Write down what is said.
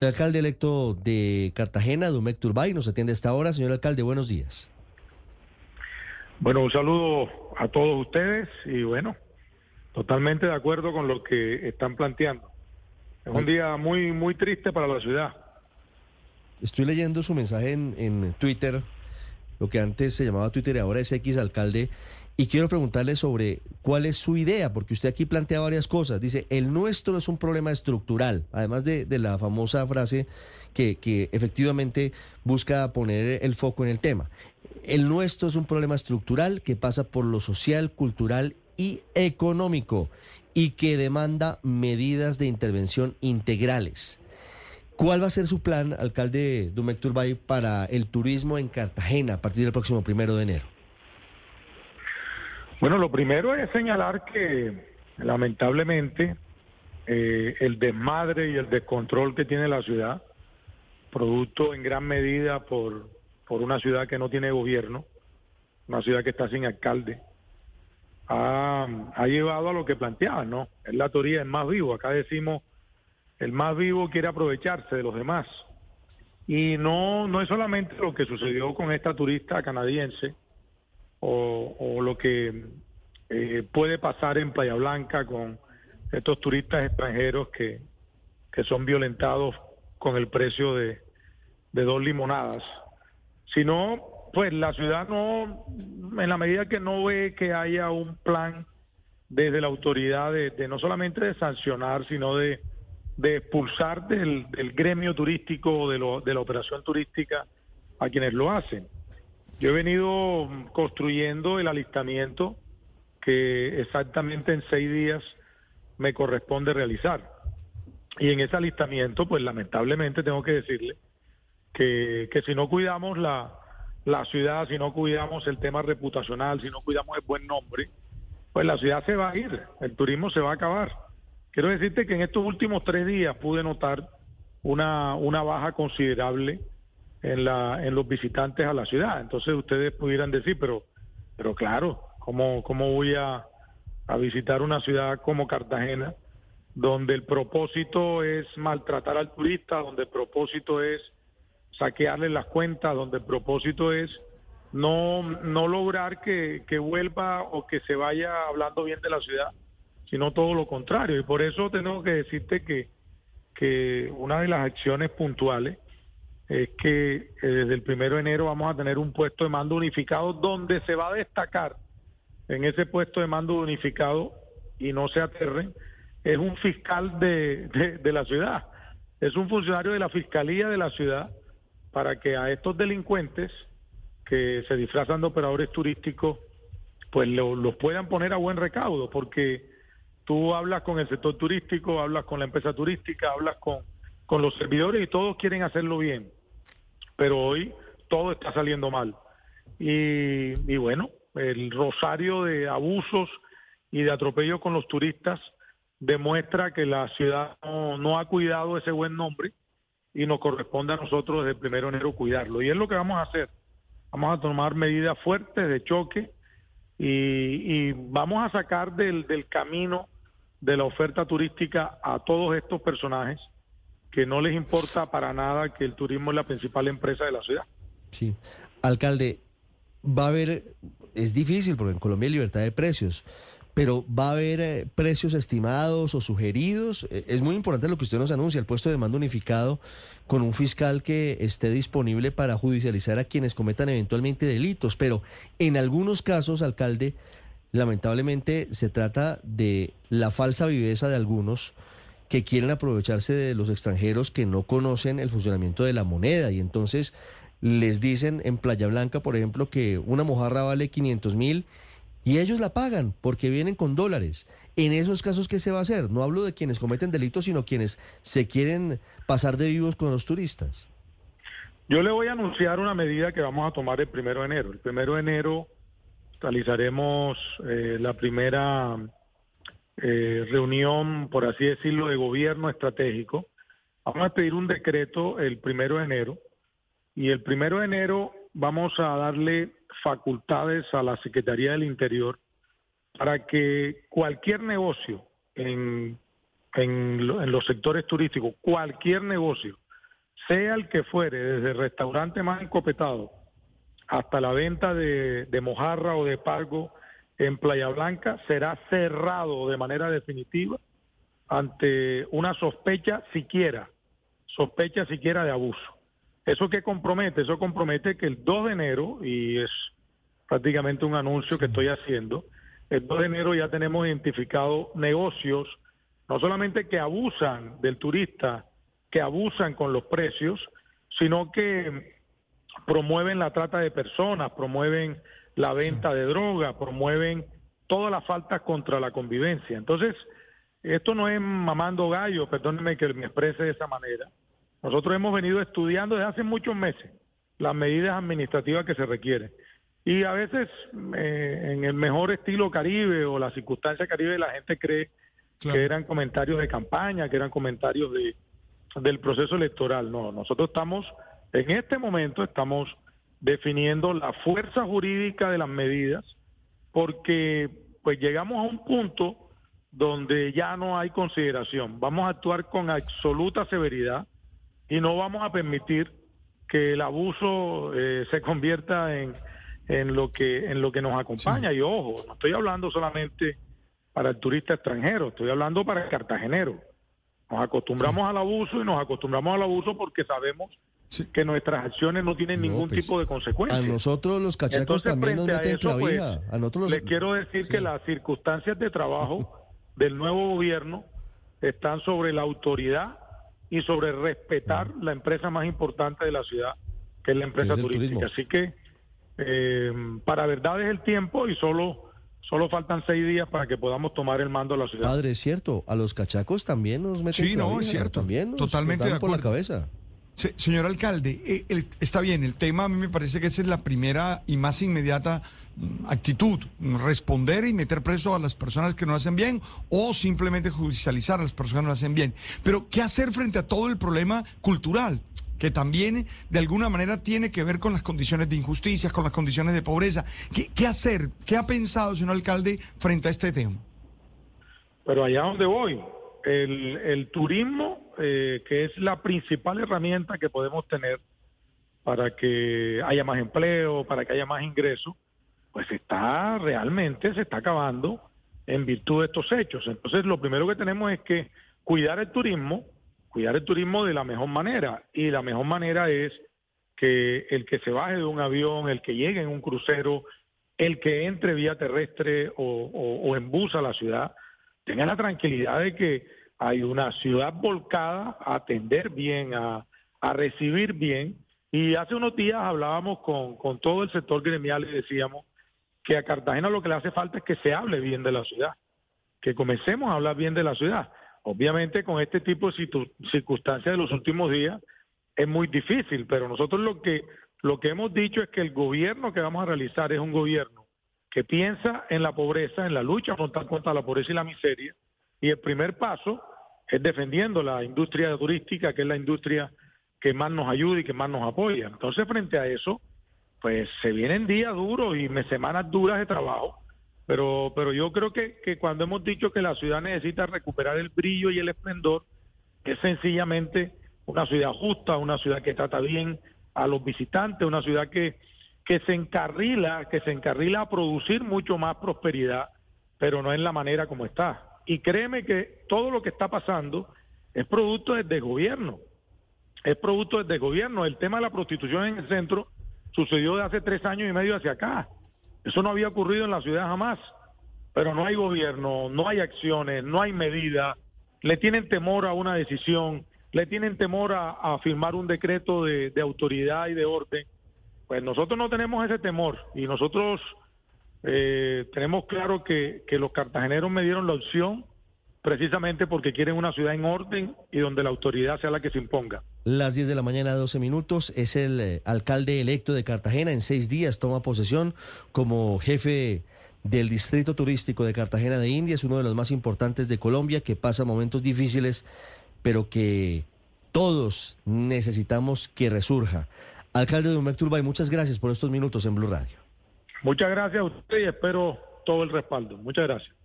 El alcalde electo de Cartagena, Dumec Turbay, nos atiende a esta hora. Señor alcalde, buenos días. Bueno, un saludo a todos ustedes y bueno, totalmente de acuerdo con lo que están planteando. Es un día muy, muy triste para la ciudad. Estoy leyendo su mensaje en, en Twitter, lo que antes se llamaba Twitter y ahora es X alcalde, y quiero preguntarle sobre cuál es su idea, porque usted aquí plantea varias cosas. Dice, el nuestro es un problema estructural, además de, la famosa frase que, efectivamente busca poner el foco en el tema. El nuestro es un problema estructural que pasa por lo social, cultural y económico y que demanda medidas de intervención integrales. ¿Cuál va a ser su plan, alcalde Dumec Turbay, para el turismo en Cartagena a partir del próximo primero de enero? Bueno, lo primero es señalar que lamentablemente eh, el desmadre y el descontrol que tiene la ciudad, producto en gran medida por, por una ciudad que no tiene gobierno, una ciudad que está sin alcalde, ha, llevado a lo que planteaban, ¿no? Es la teoría del más vivo. Acá decimos, el más vivo quiere aprovecharse de los demás. Y no, no es solamente lo que sucedió con esta turista canadiense, o, lo que eh, puede pasar en Playa Blanca con estos turistas extranjeros que, que son violentados con el precio de, de dos limonadas, sino pues la ciudad no, en la medida que no ve que haya un plan desde la autoridad de, no solamente de sancionar, sino de, de expulsar del, del gremio turístico, de, lo, de la operación turística a quienes lo hacen. Yo he venido construyendo el alistamiento que exactamente en seis días me corresponde realizar. Y en ese alistamiento, pues lamentablemente tengo que decirle que, que si no cuidamos la, la ciudad, si no cuidamos el tema reputacional, si no cuidamos el buen nombre, pues la ciudad se va a ir, el turismo se va a acabar. Quiero decirte que en estos últimos tres días pude notar una, una baja considerable en, la, en los visitantes a la ciudad. Entonces ustedes pudieran decir, pero, pero claro, ¿cómo, cómo voy a, visitar una ciudad como Cartagena, donde el propósito es maltratar al turista, donde el propósito es saquearle las cuentas, donde el propósito es no, no lograr que, que vuelva o que se vaya hablando bien de la ciudad, sino todo lo contrario. Y por eso tengo que decirte que, que una de las acciones puntuales es que eh, desde el primero de enero vamos a tener un puesto de mando unificado donde se va a destacar en ese puesto de mando unificado y no se aterren, es un fiscal de, de, la ciudad, es un funcionario de la fiscalía de la ciudad para que a estos delincuentes que se disfrazan de operadores turísticos, pues los puedan poner a buen recaudo, porque tú hablas con el sector turístico, hablas con la empresa turística, hablas con, con los servidores y todos quieren hacerlo bien pero hoy todo está saliendo mal. Y, bueno, el rosario de abusos y de atropello con los turistas demuestra que la ciudad no, ha cuidado ese buen nombre y nos corresponde a nosotros desde el primero de enero cuidarlo. Y es lo que vamos a hacer. Vamos a tomar medidas fuertes de choque y, vamos a sacar del camino de la oferta turística a todos estos personajes que no les importa para nada que el turismo es la principal empresa de la ciudad. Sí. Alcalde, va a haber, es difícil porque en Colombia hay libertad de precios, pero va a haber eh, precios estimados o sugeridos. Eh, es muy importante lo que usted nos anuncia, el puesto de mando unificado con un fiscal que esté disponible para judicializar a quienes cometan eventualmente delitos, pero en algunos casos, alcalde, lamentablemente se trata de la falsa viveza de algunos que quieren aprovecharse de los extranjeros que no conocen el funcionamiento de la moneda y entonces les dicen en Playa Blanca, por ejemplo, que una mojarra vale 500 mil y ellos la pagan porque vienen con dólares. En esos casos, ¿qué se va a hacer? No hablo de quienes cometen delitos, sino quienes se quieren pasar de vivos con los turistas. Yo le voy a anunciar una medida que vamos a tomar el primero de enero. El primero de enero realizaremos eh, la primera eh, reunión, por así decirlo, de gobierno estratégico. Vamos a pedir un decreto el primero de enero y el primero de enero vamos a darle facultades a la Secretaría del Interior para que cualquier negocio en, en, los sectores turísticos, cualquier negocio sea el que fuere, desde el restaurante más encopetado hasta la venta de, de mojarra o de pargo en Playa Blanca, será cerrado de manera definitiva ante una sospecha siquiera, sospecha siquiera de abuso. ¿Eso qué compromete? Eso compromete que el 2 de enero, y es prácticamente un anuncio que estoy haciendo, el 2 de enero ya tenemos identificado negocios, no solamente que abusan del turista, que abusan con los precios, sino que promueven la trata de personas, promueven la venta de droga, promueven todas las faltas contra la convivencia. Entonces, esto no es mamando gallo, perdónenme que me exprese de esa manera. Nosotros hemos venido estudiando desde hace muchos meses las medidas administrativas que se requieren. Y a veces, eh, en el mejor estilo caribe o la circunstancia caribe, la gente cree que eran comentarios de campaña, que eran comentarios de, del proceso electoral. No, nosotros estamos, en este momento, estamos definiendo la fuerza jurídica de las medidas, porque pues llegamos a un punto donde ya no hay consideración. Vamos a actuar con absoluta severidad y no vamos a permitir que el abuso eh, se convierta en, en lo que en lo que nos acompaña. Y ojo no estoy hablando solamente para el turista extranjero estoy hablando para el cartagenero. Nos acostumbramos al abuso y nos acostumbramos al abuso porque sabemos que nuestras acciones no tienen ningún pues, tipo de consecuencias. A nosotros los cachacos también nos meten pues, a nosotros Les quiero decir que las circunstancias de trabajo del nuevo gobierno están sobre la autoridad y sobre respetar la empresa más importante de la ciudad, que es la empresa turística. Así que eh, para verdad es el tiempo y solo Solo faltan seis días para que podamos tomar el mando de la ciudad. Padre, es cierto, a los cachacos también nos meten Sí, no, es cierto. También Totalmente de por la cabeza. Señor alcalde, eh, está bien, el tema a mí me parece que esa es la primera y más inmediata mm, actitud, responder y meter preso a las personas que no hacen bien o simplemente judicializar a las personas que no hacen bien. Pero, ¿qué hacer frente a todo el problema cultural? que también de alguna manera tiene que ver con las condiciones de injusticia, con las condiciones de pobreza. ¿Qué, hacer? ¿Qué ha pensado, señor alcalde, frente a este tema? Pero allá donde voy, el, turismo, eh, que es la principal herramienta que podemos tener para que haya más empleo, para que haya más ingresos, pues está realmente, se está acabando en virtud de estos hechos. Entonces, lo primero que tenemos es que cuidar el turismo, cuidar el turismo de la mejor manera. Y la mejor manera es que el que se baje de un avión, el que llegue en un crucero, el que entre vía terrestre o, en bus a la ciudad, tenga la tranquilidad de que hay una ciudad volcada a atender bien, a, recibir bien. Y hace unos días hablábamos con, con todo el sector gremial y decíamos que a Cartagena lo que le hace falta es que se hable bien de la ciudad, que comencemos a hablar bien de la ciudad. Obviamente con este tipo de circunstancias de los últimos días es muy difícil, pero nosotros lo que lo que hemos dicho es que el gobierno que vamos a realizar es un gobierno que piensa en la pobreza, en la lucha frontal contra la pobreza y la miseria, y el primer paso es defendiendo la industria turística, que es la industria que más nos ayuda y que más nos apoya. Entonces, frente a eso, pues se vienen días duros y semanas duras de trabajo, pero, pero yo creo que, que cuando hemos dicho que la ciudad necesita recuperar el brillo y el esplendor, es sencillamente una ciudad justa, una ciudad que trata bien a los visitantes, una ciudad que, que se encarrila, que se encarrila a producir mucho más prosperidad, pero no en la manera como está. Y créeme que todo lo que está pasando es producto desde gobierno, es producto desde gobierno. El tema de la prostitución en el centro sucedió de hace tres años y medio hacia acá. Eso no había ocurrido en la ciudad jamás, pero no hay gobierno, no hay acciones, no hay medidas, le tienen temor a una decisión, le tienen temor a, firmar un decreto de, autoridad y de orden. Pues nosotros no tenemos ese temor y nosotros eh, tenemos claro que, los cartageneros me dieron la opción precisamente porque quieren una ciudad en orden y donde la autoridad sea la que se imponga. Las 10 de la mañana, 12 minutos, es el eh, alcalde electo de Cartagena. En seis días toma posesión como jefe del Distrito Turístico de Cartagena de India. Es uno de los más importantes de Colombia que pasa momentos difíciles, pero que todos necesitamos que resurja. Alcalde de Turbay, muchas gracias por estos minutos en Blue Radio. Muchas gracias a usted y espero todo el respaldo. Muchas gracias.